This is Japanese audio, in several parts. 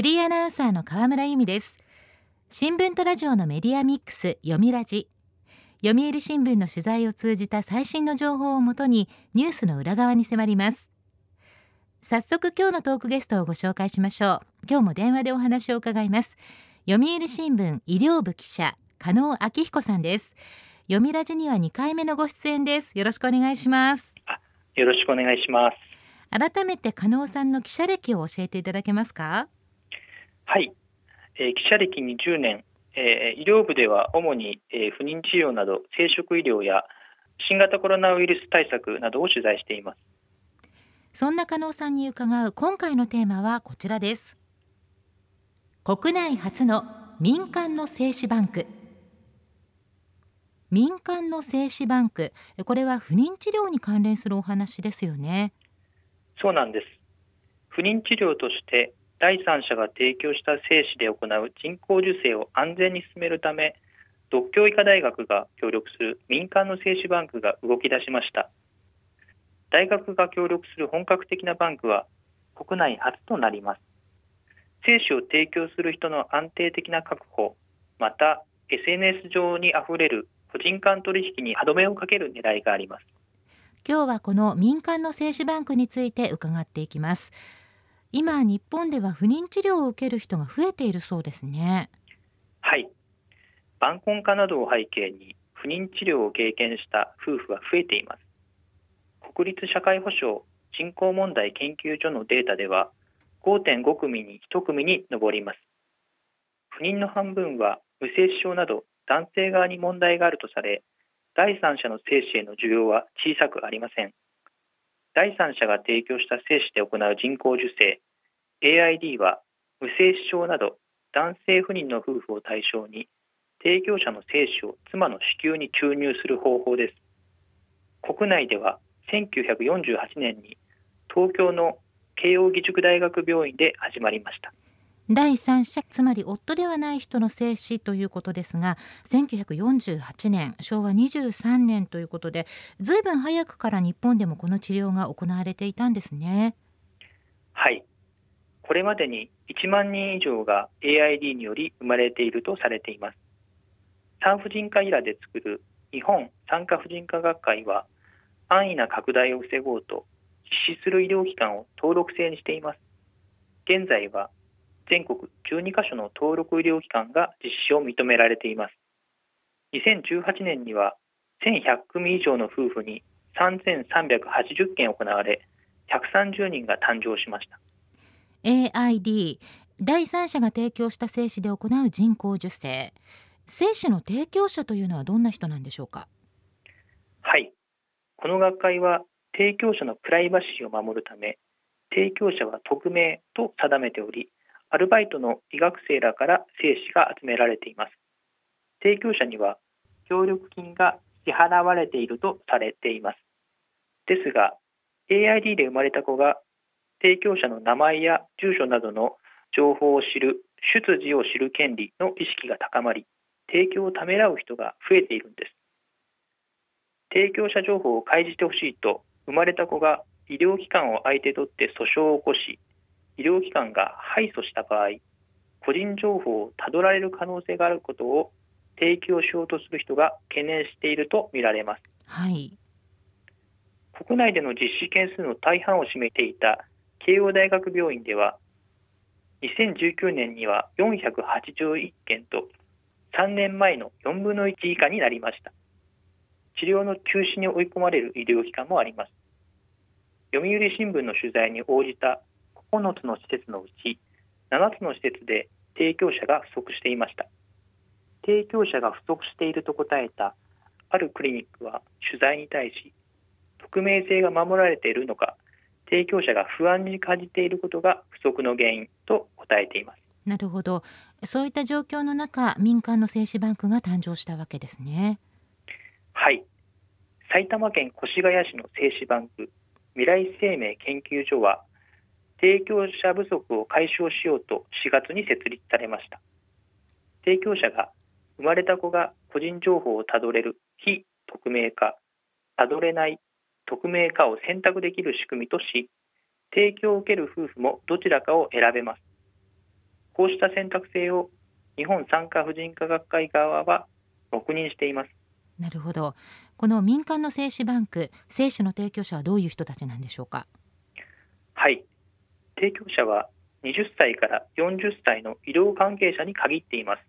フリーアナウンサーの河村由美です。新聞とラジオのメディアミックス読みラジ。読売新聞の取材を通じた最新の情報をもとにニュースの裏側に迫ります。早速今日のトークゲストをご紹介しましょう。今日も電話でお話を伺います。読売新聞医療部記者加納昭彦さんです。読みラジには2回目のご出演です。よろしくお願いします。よろしくお願いします。改めて加納さんの記者歴を教えていただけますか？はい、えー、記者歴20年、えー、医療部では主に、えー、不妊治療など生殖医療や新型コロナウイルス対策などを取材しています。そんな加納さんに伺う今回のテーマはこちらです。国内初の民間の精子バンク。民間の精子バンク。これは不妊治療に関連するお話ですよね。そうなんです。不妊治療として第三者が提供した精子で行う人工授精を安全に進めるため独協医科大学が協力する民間の精子バンクが動き出しました。大学が協力する本格的なバンクは国内初となります。精子を提供する人の安定的な確保また SNS 上にあふれる個人間取引に歯止めをかける狙いがあります。今日はこの民間の精子バンクについて伺っていきます。今日本では不妊治療を受ける人が増えているそうですね。はい。晩婚化などを背景に不妊治療を経験した夫婦は増えています。国立社会保障人口問題研究所のデータでは5.5組に1組に上ります。不妊の半分は無精子症など男性側に問題があるとされ第三者の精子への需要は小さくありません。第三者が提供した精子で行う人工授精。AID は無精子症など男性不妊の夫婦を対象に提供者の精子を妻の子宮に注入する方法です。国内では1948年に東京の慶應義塾大学病院で始まりました。第三者つまり夫ではない人の精子ということですが1948年昭和23年ということでずいぶん早くから日本でもこの治療が行われていたんですね。はい。これまでに1万人以上が AID により生まれているとされています。産婦人科医らで作る日本産科婦人科学会は安易な拡大を防ごうと実施する医療機関を登録制にしています。現在は全国12カ所の登録医療機関が実施を認められています。2018年には1100組以上の夫婦に3380件行われ130人が誕生しました。AID 第三者が提供した精子で行う人工授精。精子の提供者というのはどんな人なんでしょうか？はい。この学会は提供者のプライバシーを守るため提供者は匿名と定めておりアルバイトの医学生らから精子が集められています。提供者には協力金が支払われているとされています。ですが、AID で生まれた子が提供者の名前や住所などの情報を知る出自を知る権利の意識が高まり、提供をためらう人が増えているんです。提供者情報を開示してほしいと、生まれた子が医療機関を相手取って訴訟を起こし、医療機関が敗訴した場合個人情報をたどられる可能性があることを提供しようとする人が懸念しているとみられます、はい、国内での実施件数の大半を占めていた慶応大学病院では2019年には481件と3年前の4分の1以下になりました。治療の休止に追い込まれる医療機関もあります。読売新聞の取材に応じた9つの施設のうち7つの施設で提供者が不足していました。提供者が不足していると答えたあるクリニックは取材に対し匿名性が守られているのか提供者が不安に感じていることが不足の原因と答えています。なるほど。そういった状況の中民間の精子バンクが誕生したわけですね。はい。埼玉県越谷市の精子バンク未来生命研究所は提供者不足を解消しようと4月に設立されました。提供者が生まれた子が個人情報をたどれる非匿名化たどれない匿名化を選択できる仕組みとし提供を受ける夫婦もどちらかを選べます。こうした選択性を日本産科婦人科学会側は黙認しています。なるほど。この民間の精子バンク精子の提供者はどういう人たちなんでしょうか？提供者は20歳から40歳の医療関係者に限っています。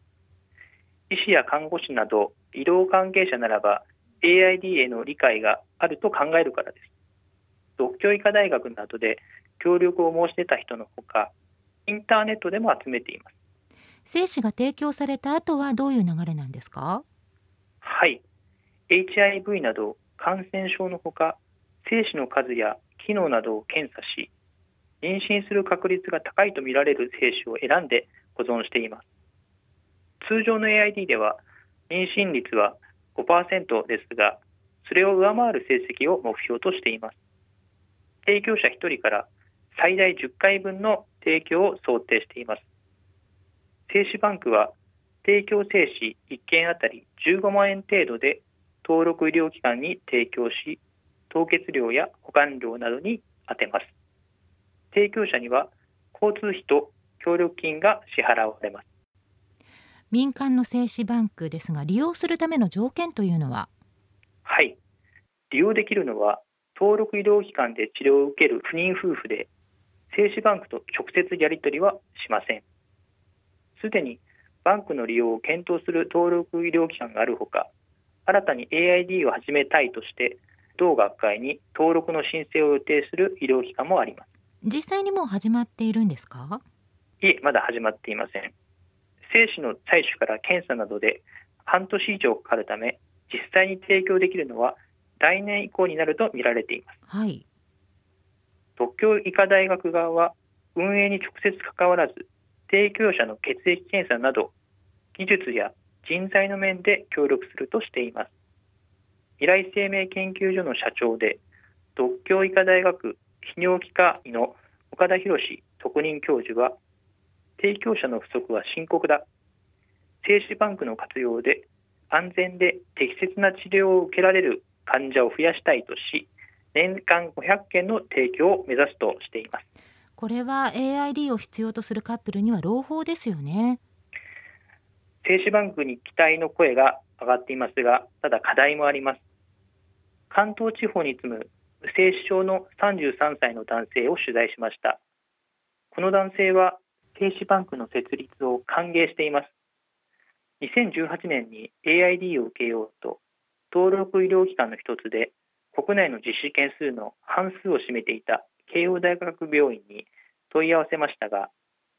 医師や看護師など医療関係者ならば AID への理解があると考えるからです。独協医科大学などで協力を申し出た人のほかインターネットでも集めています。精子が提供された後はどういう流れなんですか？はい。HIV など感染症のほか精子の数や機能などを検査し妊娠する確率が高いとみられる精子を選んで保存しています。通常の AID では妊娠率は5%ですがそれを上回る成績を目標としています。提供者1人から最大10回分の提供を想定しています。精子バンクは提供精子1件あたり15万円程度で登録医療機関に提供し凍結料や保管料などに充てます。提供者には交通費と協力金が支払われます。民間の精子バンクですが利用するための条件というのは？はい。利用できるのは登録医療機関で治療を受ける不妊夫婦で精子バンクと直接やり取りはしません。すでにバンクの利用を検討する登録医療機関があるほか新たに AID を始めたいとして同学会に登録の申請を予定する医療機関もあります実際にもう始まっているんですか？いえまだ始まっていません。精子の採取から検査などで半年以上かかるため実際に提供できるのは来年以降になると見られています、はい、特許医科大学側は運営に直接関わらず提供者の血液検査など技術や人材の面で協力するとしています。未来生命研究所の社長で独協医科大学泌尿器科医の岡田博特任教授は提供者の不足は深刻だ。精子バンクの活用で安全で適切な治療を受けられる患者を増やしたいとし年間500件の提供を目指すとしています。これは AID を必要とするカップルには朗報ですよね。精子バンクに期待の声が上がっていますがただ課題もあります。関東地方に住む精子症の33歳の男性を取材しました。この男性は精子バンクの設立を歓迎しています。2018年に AID を受けようと登録医療機関の一つで国内の実施件数の半数を占めていた慶応大学病院に問い合わせましたが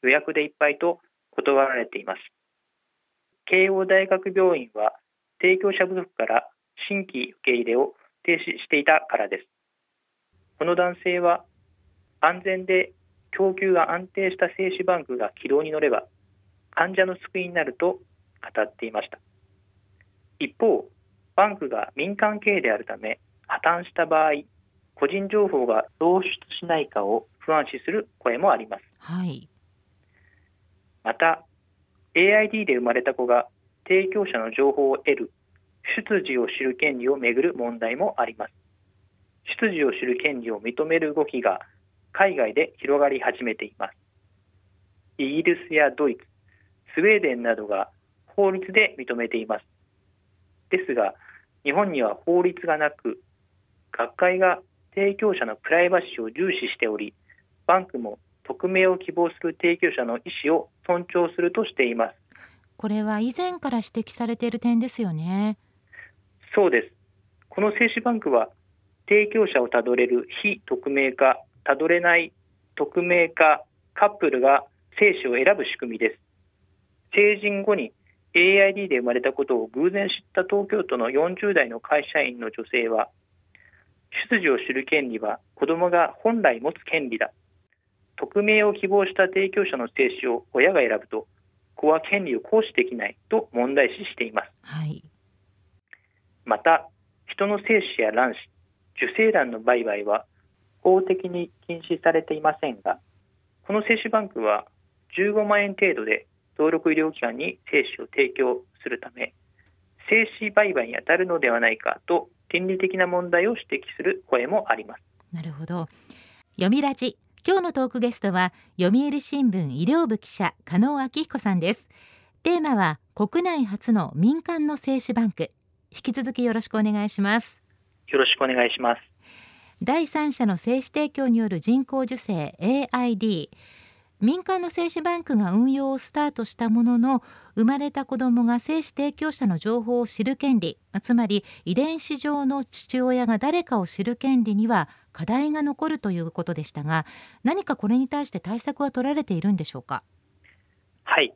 予約でいっぱいと断られています。慶応大学病院は提供者不足から新規受け入れを停止していたからです。この男性は安全で供給が安定した精子バンクが軌道に乗れば患者の救いになると語っていました。一方バンクが民間経営であるため破綻した場合個人情報が漏出しないかを不安視する声もあります、はい、また AID で生まれた子が提供者の情報を得る出自を知る権利をめぐる問題もあります出自を知る権利を認める動きが海外で広がり始めています。イギリスやドイツスウェーデンなどが法律で認めています。ですが日本には法律がなく学会が提供者のプライバシーを重視しておりバンクも匿名を希望する提供者の意思を尊重するとしています。これは以前から指摘されている点ですよね。そうです。この精子バンクは提供者をたどれる非匿名化たどれない匿名化カップルが精子を選ぶ仕組みです。成人後に AID で生まれたことを偶然知った東京都の40代の会社員の女性は出自を知る権利は子どもが本来持つ権利だ。匿名を希望した提供者の精子を親が選ぶと子は権利を行使できないと問題視しています、はい、また人の精子や卵子受精卵の売買は法的に禁止されていませんがこの精子バンクは15万円程度で登録医療機関に精子を提供するため精子売買に当たるのではないかと倫理的な問題を指摘する声もあります。なるほど。読みラジ。今日のトークゲストは読売新聞医療部記者加納明彦さんです。テーマは国内初の民間の精子バンク。引き続きよろしくお願いします。よろしくお願いします。第三者の精子提供による人工授精 AID 民間の精子バンクが運用をスタートしたものの生まれた子どもが精子提供者の情報を知る権利。つまり遺伝子上の父親が誰かを知る権利には課題が残るということでしたが何かこれに対して対策は取られているんでしょうか？はい。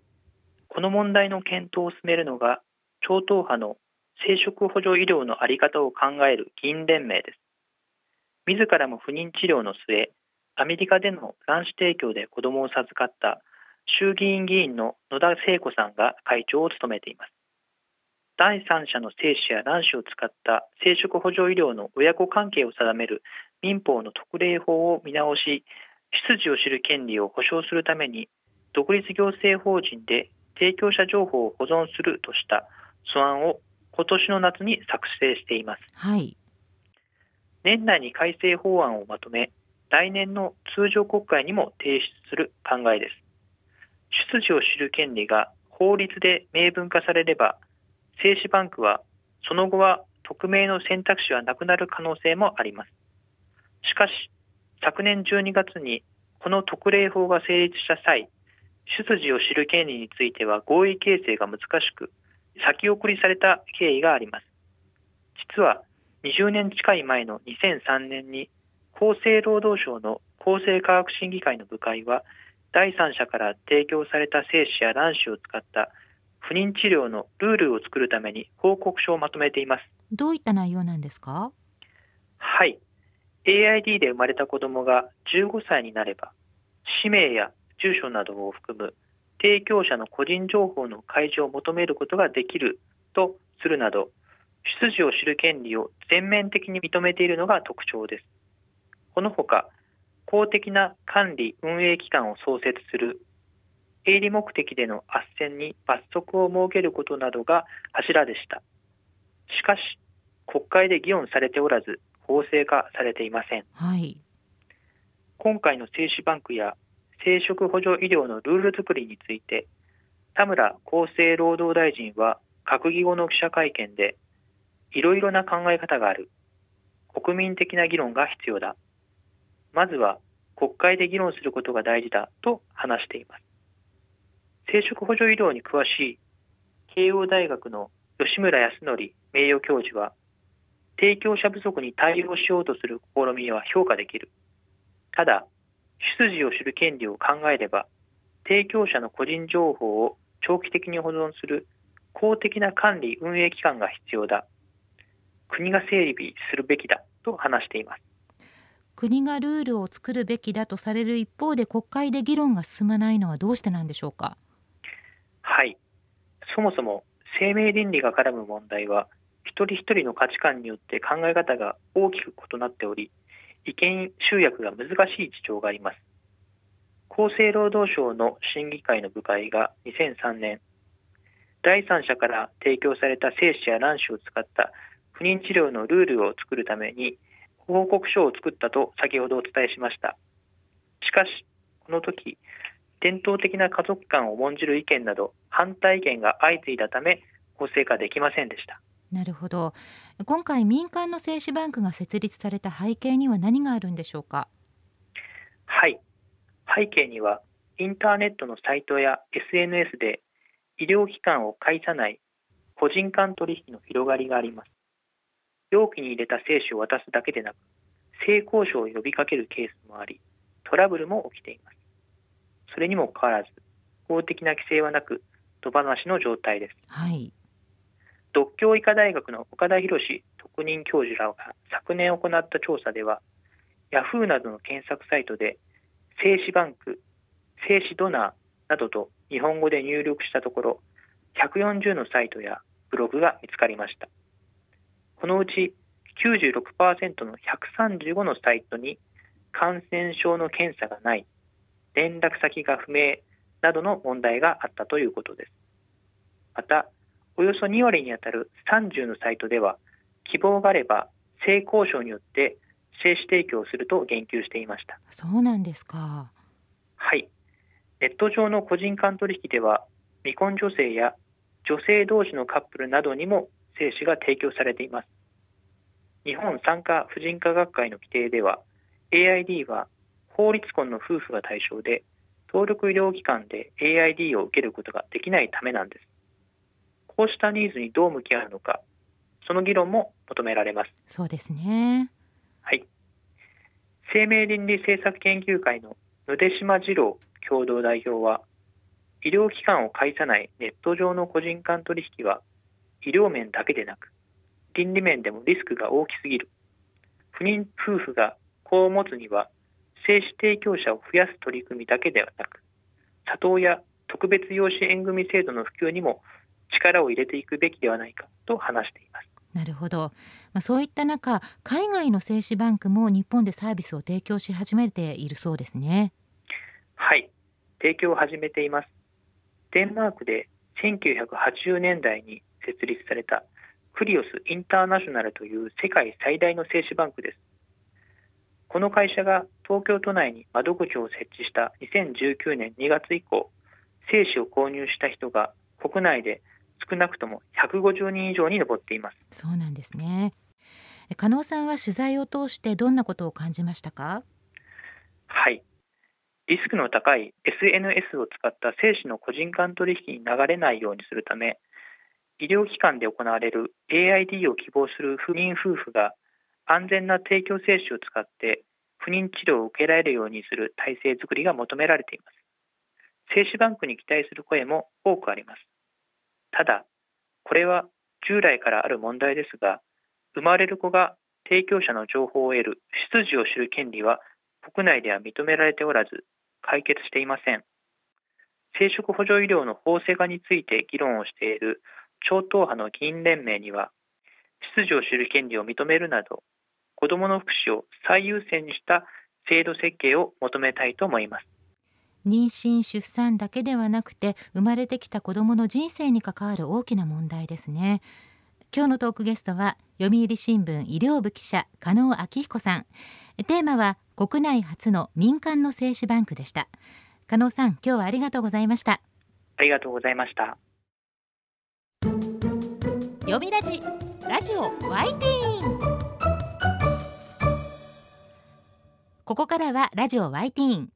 この問題の検討を進めるのが超党派の生殖補助医療の在り方を考える議員連盟です。自らも不妊治療の末アメリカでの卵子提供で子供を授かった衆議院議員の野田聖子さんが会長を務めています。第三者の精子や卵子を使った生殖補助医療の親子関係を定める民法の特例法を見直し出自を知る権利を保障するために独立行政法人で提供者情報を保存するとした素案を今年の夏に作成しています、はい、年内に改正法案をまとめ来年の通常国会にも提出する考えです。出自を知る権利が法律で明文化されれば、精子バンクはその後は匿名の選択肢はなくなる可能性もあります。しかし、昨年12月にこの特例法が成立した際、出自を知る権利については合意形成が難しく、先送りされた経緯があります。実は20年近い前の2003年に厚生労働省の厚生科学審議会の部会は第三者から提供された精子や卵子を使った不妊治療のルールを作るために報告書をまとめています。どういった内容なんですか？はい。AID で生まれた子どもが15歳になれば氏名や住所などを含む提供者の個人情報の開示を求めることができるとするなど出自を知る権利を全面的に認めているのが特徴ですこのほか、公的な管理運営機関を創設する、営利目的での斡旋に罰則を設けることなどが柱でした。しかし、国会で議論されておらず、法制化されていません。はい、今回の精子バンクや生殖補助医療のルール作りについて、田村厚生労働大臣は閣議後の記者会見で、いろいろな考え方がある。国民的な議論が必要だ。まずは国会で議論することが大事だと話しています。生殖補助医療に詳しい慶応大学の吉村康則名誉教授は、提供者不足に対応しようとする試みは評価できる。ただ、出自を知る権利を考えれば、提供者の個人情報を長期的に保存する公的な管理運営機関が必要だ。国が整備するべきだと話しています。国がルールを作るべきだとされる一方で国会で議論が進まないのはどうしてなんでしょうか？はいそもそも生命倫理が絡む問題は一人一人の価値観によって考え方が大きく異なっており意見集約が難しい事情があります厚生労働省の審議会の部会が2003年第三者から提供された精子や卵子を使った不妊治療のルールを作るために報告書を作ったと先ほどお伝えしました。しかし、この時、伝統的な家族観を重んじる意見など反対意見が相次いだため法制化できませんでした。なるほど。今回民間の精子バンクが設立された背景には何があるんでしょうか？はい。背景にはインターネットのサイトや SNS で医療機関を介さない個人間取引の広がりがあります。容器に入れた精子を渡すだけでなく、性交渉を呼びかけるケースもあり、トラブルも起きています。それにもかかわらず、法的な規制はなく、野放しの状態です。はい。独協医科大学の岡田博特任教授らが昨年行った調査では、ヤフーなどの検索サイトで、精子バンク、精子ドナーなどと日本語で入力したところ、140のサイトやブログが見つかりました。このうち96%の135のサイトに感染症の検査がない、連絡先が不明などの問題があったということです。また、およそ2割にあたる30のサイトでは、希望があれば性交渉によって精子提供すると言及していました。そうなんですか。はい。ネット上の個人間取引では未婚女性や女性同士のカップルなどにも精子が提供されています。日本産科婦人科学会の規定では AID は法律婚の夫婦が対象で登録医療機関で AID を受けることができないためなんですこうしたニーズにどう向き合うのかその議論も求められます。そうですね。はい。生命倫理政策研究会の野出島次郎共同代表は医療機関を介さないネット上の個人間取引は医療面だけでなく倫理面でもリスクが大きすぎる。不妊夫婦が子を持つには精子提供者を増やす取り組みだけではなく里親特別養子縁組制度の普及にも力を入れていくべきではないかと話しています。なるほど、まあ、そういった中海外の精子バンクも日本でサービスを提供し始めているそうですね。はい。提供を始めています。デンマークで1980年代に設立されたクリオス・インターナショナルという世界最大の精子バンクです。この会社が東京都内に窓口を設置した2019年2月以降精子を購入した人が国内で少なくとも150人以上に上っています。そうなんですね。加納さんは取材を通してどんなことを感じましたか？はい。リスクの高い SNS を使った精子の個人間取引に流れないようにするため医療機関で行われる AID を希望する不妊夫婦が安全な提供精子を使って不妊治療を受けられるようにする体制づくりが求められています。精子バンクに期待する声も多くありますただこれは従来からある問題ですが生まれる子が提供者の情報を得る出自を知る権利は国内では認められておらず解決していません。生殖補助医療の法制化について議論をしている超党派の議員連盟には出自を知る権利を認めるなど子どもの福祉を最優先にした制度設計を求めたいと思います。妊娠出産だけではなくて生まれてきた子どもの人生に関わる大きな問題ですね。今日のトークゲストは読売新聞医療部記者加納昭彦さん。テーマは国内初の民間の精子バンクでした。加納さん今日はありがとうございました。ありがとうございました。読みラジラジオワイティーン。ここからはラジオワイティーン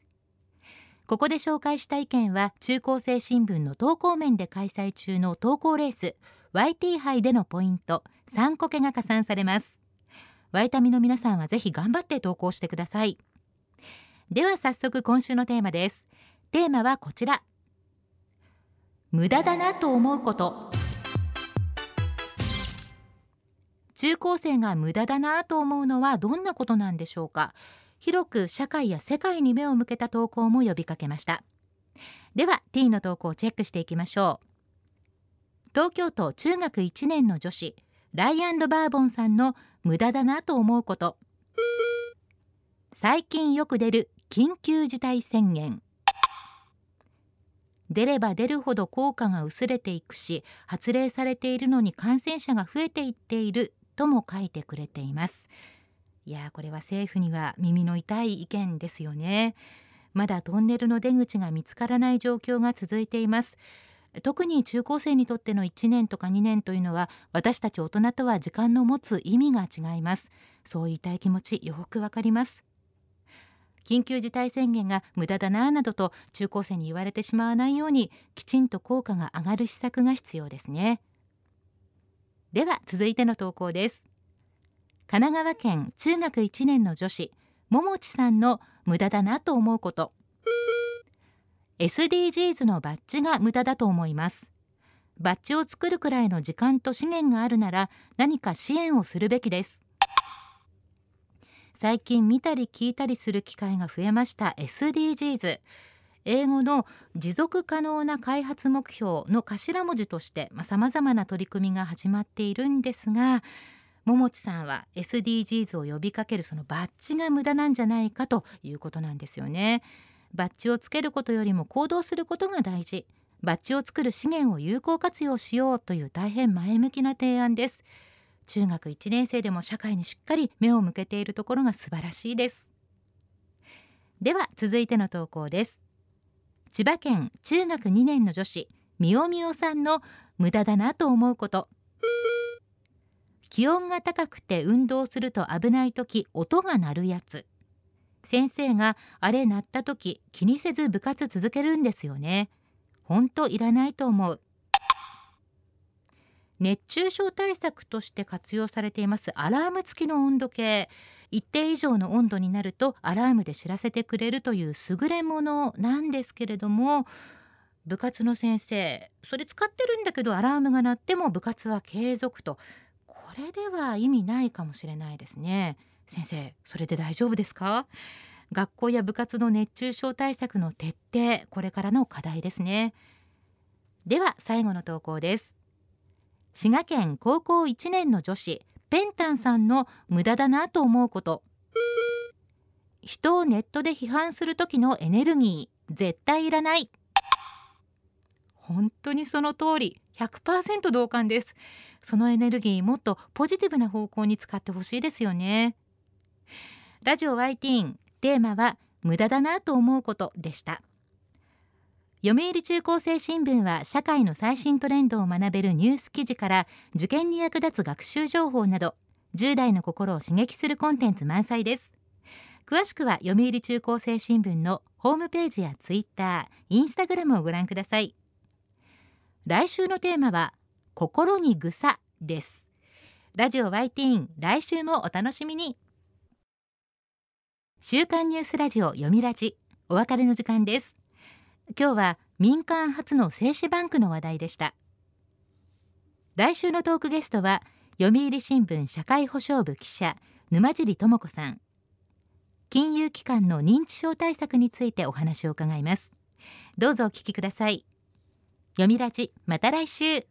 ここで紹介した意見は中高生新聞の投稿面で開催中の投稿レース YT 杯でのポイント3個けが加算されます。ワイタミの皆さんはぜひ頑張って投稿してください。では早速今週のテーマです。テーマはこちら。無駄だなと思うこと。中高生が無駄だなと思うのはどんなことなんでしょうか？広く社会や世界に目を向けた投稿も呼びかけました。では T の投稿をチェックしていきましょう。東京都中学1年の女子ライアンドバーボンさんの無駄だなと思うこと。最近よく出る緊急事態宣言。出れば出るほど効果が薄れていくし発令されているのに感染者が増えていっているとも書いてくれています。いやこれは政府には耳の痛い意見ですよね。まだトンネルの出口が見つからない状況が続いています。特に中高生にとっての1年とか2年というのは私たち大人とは時間の持つ意味が違います。そう言いたい気持ちよくわかります。緊急事態宣言が無駄だななどと中高生に言われてしまわないようにきちんと効果が上がる施策が必要ですね。では続いての投稿です。神奈川県中学1年の女子ももちさんの無駄だなと思うこと。SDGs のバッジが無駄だと思います。バッジを作るくらいの時間と資源があるなら何か支援をするべきです。最近見たり聞いたりする機会が増えました SDGs 英語の持続可能な開発目標の頭文字としてさまざ、まな取り組みが始まっているんですが桃地さんは SDGs を呼びかけるそのバッジが無駄なんじゃないかということなんですよね。バッジをつけることよりも行動することが大事。バッジを作る資源を有効活用しようという大変前向きな提案です。中学1年生でも社会にしっかり目を向けているところが素晴らしいです。では続いての投稿です。千葉県中学2年の女子みおみおさんの無駄だなと思うこと。気温が高くて運動すると危ない時音が鳴るやつ。先生があれ鳴った時気にせず部活続けるんですよね。ほんといらないと思う。熱中症対策として活用されていますアラーム付きの温度計。一定以上の温度になるとアラームで知らせてくれるという優れものなんですけれども部活の先生それ使ってるんだけどアラームが鳴っても部活は継続と。れでは意味ないかもしれないですね。先生それで大丈夫ですか？学校や部活の熱中症対策の徹底これからの課題ですね。では最後の投稿です。滋賀県高校1年の女子ペンタンさんの無駄だなと思うこと。人をネットで批判する時のエネルギー絶対いらない。本当にその通り100%同感です。そのエネルギーもっとポジティブな方向に使ってほしいですよね。ラジオ y ティーンテーマは無駄だなと思うことでした。読売中高生新聞は社会の最新トレンドを学べるニュース記事から受験に役立つ学習情報など10代の心を刺激するコンテンツ満載です。詳しくは読売中高生新聞のホームページやツイッター、インスタグラムをご覧ください。来週のテーマは心にぐさです。ラジオ y ティーン来週もお楽しみに。週刊ニュースラジオ読みラジお別れの時間です。今日は民間初の精子バンクの話題でした。来週のトークゲストは読売新聞社会保障部記者沼尻智子さん。金融機関の認知症対策についてお話を伺います。どうぞお聞きください。読みラジまた来週。